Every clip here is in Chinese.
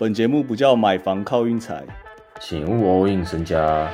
本节目不叫买房靠运财，请勿 all in 身家。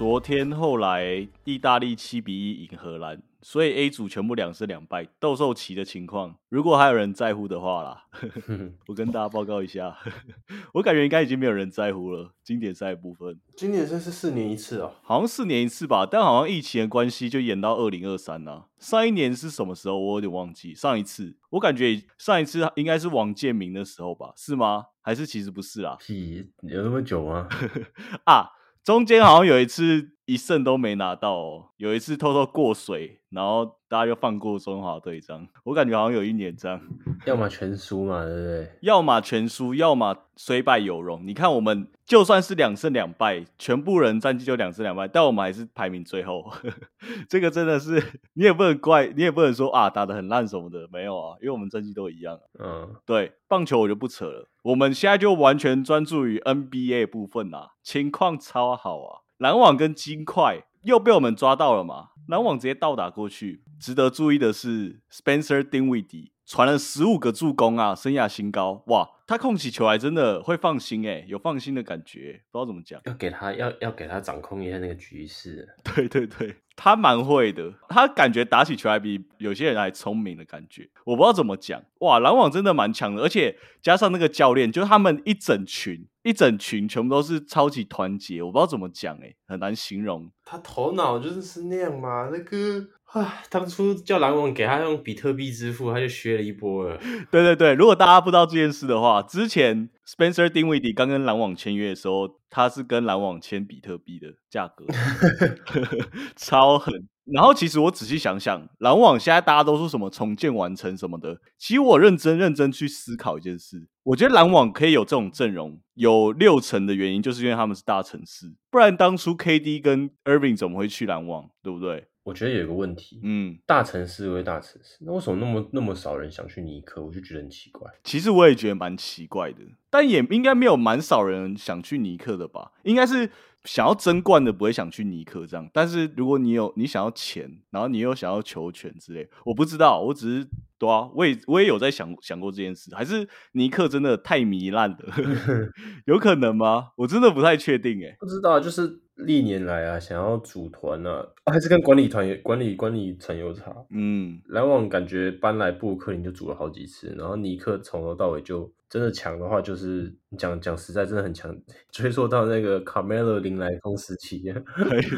昨天后来意大利七比一赢荷兰，所以 A 组全部两胜两败，斗兽棋的情况。如果还有人在乎的话啦，我跟大家报告一下，我感觉应该已经没有人在乎了。经典赛部分，经典赛是四年一次哦，好像四年一次吧，但好像疫情的关系就延到二零二三呢。上一年是什么时候？我有点忘记。上一次我感觉上一次应该是王建民的时候吧？是吗？还是其实不是啊？屁，有那么久吗？啊！中间好像有一次一胜都没拿到，哦，有一次偷偷过水，然后大家就放过中华队这样。我感觉好像有一年这样，要么全输嘛，对不对？要么全输，要么虽败犹荣。你看我们就算是两胜两败，全部人战绩就两胜两败，但我们还是排名最后。这个真的是你也不能怪，你也不能说啊打的很烂什么的，没有啊，因为我们战绩都一样。嗯，对，棒球我就不扯了。我们现在就完全专注于 NBA 部分啊，情况超好啊！篮网跟金块又被我们抓到了嘛？篮网直接倒打过去。值得注意的是，Spencer Dinwiddie 传了十五个助攻啊，生涯新高！哇，他控起球来真的会放心哎，有放心的感觉，不知道怎么讲。要给他要要给他掌控一下那个局势。对对对。他蛮会的，他感觉打起球来比有些人还聪明的感觉，我不知道怎么讲。哇，篮网真的蛮强的，而且加上那个教练，就是他们一整群一整群全部都是超级团结，我不知道怎么讲，哎，很难形容。他头脑就是是那样嘛，那个。啊！当初叫篮网给他用比特币支付，他就削了一波了。对对对，如果大家不知道这件事的话，之前 Spencer Dinwiddie 刚跟篮网签约的时候，他是跟篮网签比特币的价格，超狠。然后其实我仔细想想，篮网现在大家都说什么重建完成什么的，其实我认真认真去思考一件事，我觉得篮网可以有这种阵容，有六成的原因就是因为他们是大城市，不然当初 KD 跟 Irving 怎么会去篮网，对不对？我觉得有一个问题，嗯，大城市归大城市，那为什么那么那么少人想去尼克？我就觉得很奇怪。其实我也觉得蛮奇怪的，但也应该没有蛮少人想去尼克的吧？应该是想要争冠的不会想去尼克这样。但是如果你有你想要钱，然后你又想要球权之类，我不知道，我只是对啊，我也我也有在想想过这件事，还是尼克真的太糜烂了，有可能吗？我真的不太确定哎，不知道，就是。历年来啊，想要组团呢，还是跟管理团管理管理层有差。嗯，篮网感觉搬来布鲁克林就组了好几次，然后尼克从头到尾就真的强的话，就是讲讲实在真的很强，追溯到那个卡梅罗林来风时期。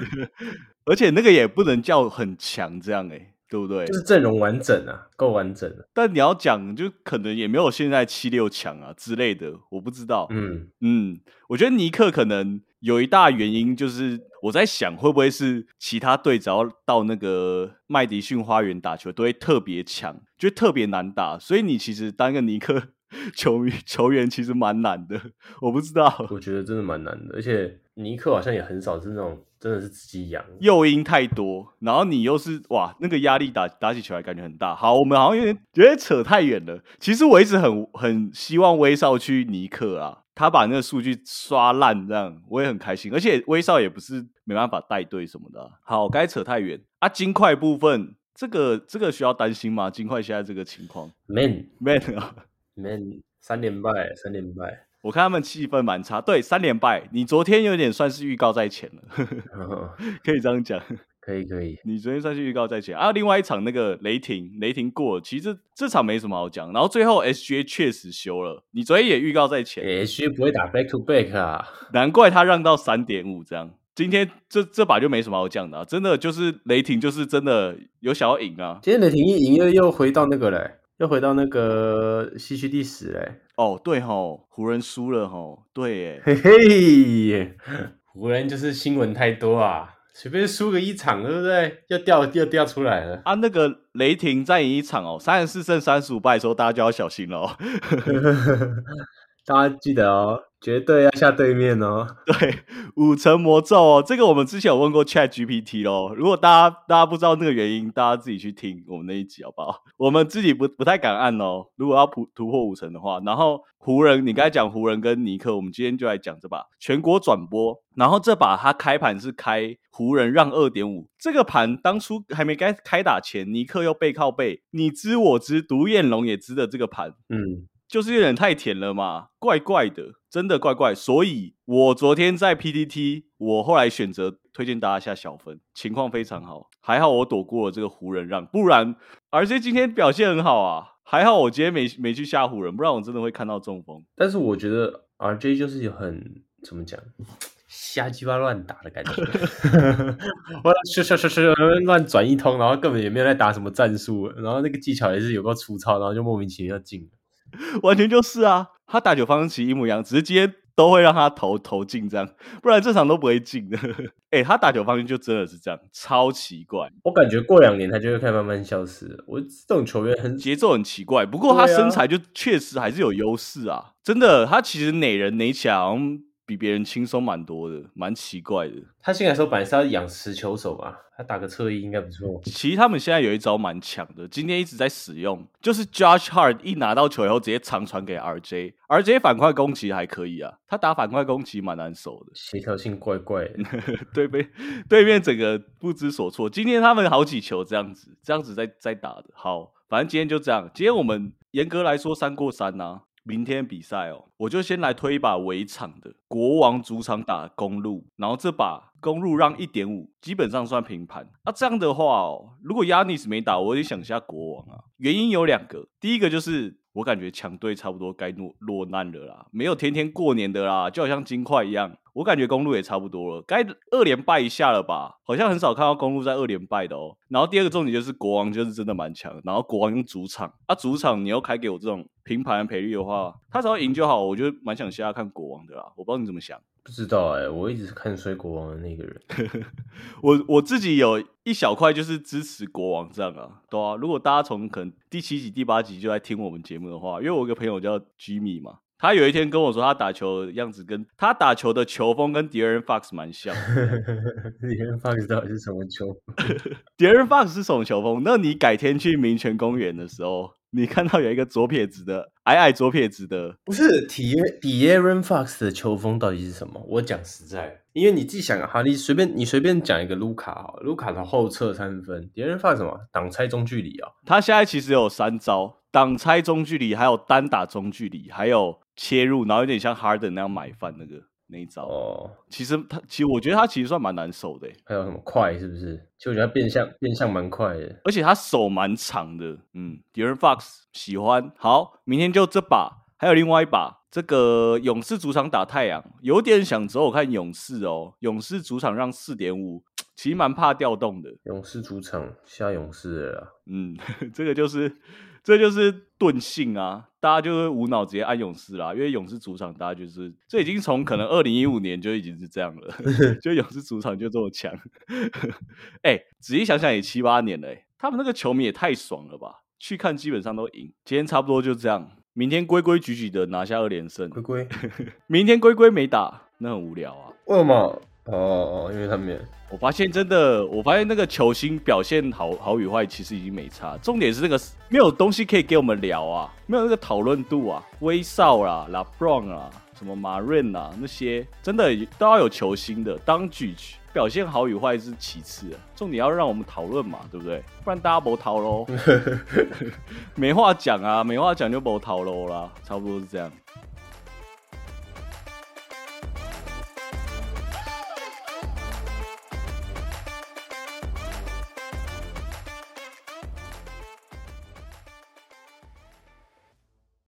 而且那个也不能叫很强这样哎。对不对？就是阵容完整啊，够完整了。但你要讲，就可能也没有现在七六强啊之类的，我不知道。嗯嗯，我觉得尼克可能有一大原因，就是我在想，会不会是其他队只要到那个麦迪逊花园打球，都会特别强，就特别难打。所以你其实当个尼克球迷 球员，其实蛮难的。我不知道，我觉得真的蛮难的，而且尼克好像也很少是那种。真的是自己养，诱因太多，然后你又是哇，那个压力打打起球来感觉很大。好，我们好像有点有点扯太远了。其实我一直很很希望威少去尼克啊，他把那个数据刷烂，这样我也很开心。而且威少也不是没办法带队什么的。好，该扯太远啊。金块部分，这个这个需要担心吗？金块现在这个情况，man man 啊，man 三连败，三连败。我看他们气氛蛮差，对，三连败。你昨天有点算是预告在前了，可以这样讲。可以可以，你昨天算是预告在前啊。另外一场那个雷霆，雷霆过，其实这场没什么好讲。然后最后 SGA 确实休了，你昨天也预告在前，SGA 不会打 back to back 啊，难怪他让到三点五这样。今天这这把就没什么好讲的，啊真的就是雷霆就是真的有想要赢啊。今天雷霆一赢又又回到那个嘞。又回到那个西区第十嘞！哦，对吼，湖人输了吼，对，嘿嘿，湖人就是新闻太多啊，随便输个一场，对不对？又掉又掉出来了啊！那个雷霆再赢一场哦，三十四胜三十五败的时候，大家就要小心了。大家记得哦。绝对要下对面哦！对，五层魔咒哦，这个我们之前有问过 Chat GPT 咯。如果大家大家不知道那个原因，大家自己去听我们那一集好不好？我们自己不不太敢按哦。如果要突突破五层的话，然后湖人，你刚才讲湖人跟尼克，我们今天就来讲这把全国转播。然后这把他开盘是开湖人让二点五，这个盘当初还没该开打前，尼克又背靠背，你知我知，独眼龙也知的这个盘，嗯。就是有点太甜了嘛，怪怪的，真的怪怪。所以我昨天在 PTT，我后来选择推荐大家下小分，情况非常好，还好我躲过了这个湖人让，不然 RJ 今天表现很好啊，还好我今天没没去下湖人，不然我真的会看到中风。但是我觉得 RJ 就是有很怎么讲，瞎鸡巴乱打的感觉，我是是是是乱转一通，然后根本也没有在打什么战术，然后那个技巧也是有个粗糙，然后就莫名其妙进。完全就是啊，他打九方棋一模一样，只是今天都会让他投投进这样，不然正常都不会进的。哎，他打九方就真的是这样，超奇怪。我感觉过两年他就会开始慢慢消失。我这种球员很节奏很奇怪，不过他身材就确实还是有优势啊，真的，他其实哪人哪强。比别人轻松蛮多的，蛮奇怪的。他进来时候本来是要养持球手嘛，他打个侧翼应该不错。其实他们现在有一招蛮强的，今天一直在使用，就是 Josh Hart 一拿到球以后直接长传给 RJ，RJ 反快攻其实还可以啊，他打反快攻其实蛮难守的，协调性怪怪的。对面对面整个不知所措。今天他们好几球这样子，这样子在在打的。好，反正今天就这样。今天我们严格来说三过三呐。明天比赛哦，我就先来推一把围场的国王主场打公路，然后这把公路让一点五，基本上算平盘。那这样的话哦，如果亚尼斯没打，我得想一下国王啊。原因有两个，第一个就是我感觉强队差不多该落落难了啦，没有天天过年的啦，就好像金块一样。我感觉公路也差不多了，该二连败一下了吧？好像很少看到公路在二连败的哦。然后第二个重点就是国王就是真的蛮强，然后国王用主场，啊主场你要开给我这种平盘赔率的话，他只要赢就好，我就蛮想下看国王的啦。我不知道你怎么想？不知道哎，我一直是看衰国王的那个人。我我自己有一小块就是支持国王这样啊，对啊。如果大家从可能第七集、第八集就在听我们节目的话，因为我有个朋友叫 Jimmy 嘛。他有一天跟我说，他打球样子跟他打球的球风跟迪恩 Fox 蛮像。迪恩 Fox 到底是什么球？迪恩 Fox 是什么球风？那你改天去民权公园的时候，你看到有一个左撇子的矮矮左撇子的，不是迪迪恩 Fox 的球风到底是什么？我讲实在，因为你自己想哈，你随便你随便讲一个卢卡哈，卢卡的后撤三分，迪恩 Fox 什么挡拆中距离啊？他现在其实有三招。挡拆中距离，还有单打中距离，还有切入，然后有点像 Harden 那样买饭那个那一招。哦，其实他其实我觉得他其实算蛮难守的。还有什么快是不是？其实我觉得变相变相蛮快的，而且他手蛮长的。嗯 d a r e n Fox 喜欢。好，明天就这把，还有另外一把，这个勇士主场打太阳，有点想走我看勇士哦。勇士主场让四点五，其实蛮怕调动的。勇士主场下勇士了。嗯，这个就是。这就是钝性啊！大家就是无脑直接按勇士啦，因为勇士主场，大家就是这已经从可能二零一五年就已经是这样了，就勇士主场就这么强。哎，仔细想想也七八年了，他们那个球迷也太爽了吧！去看基本上都赢。今天差不多就这样，明天规规矩矩的拿下二连胜。规规，明天规规没打，那很无聊啊。为什么？哦哦，因为他们，我发现真的，我发现那个球星表现好好与坏，其实已经没差。重点是那个没有东西可以给我们聊啊，没有那个讨论度啊。威少啦、拉布朗啊、什么马润啊那些，真的都要有球星的。当举表现好与坏是其次，重点要让我们讨论嘛，对不对？不然大家不讨喽，没话讲啊，没话讲就不讨喽啦，差不多是这样。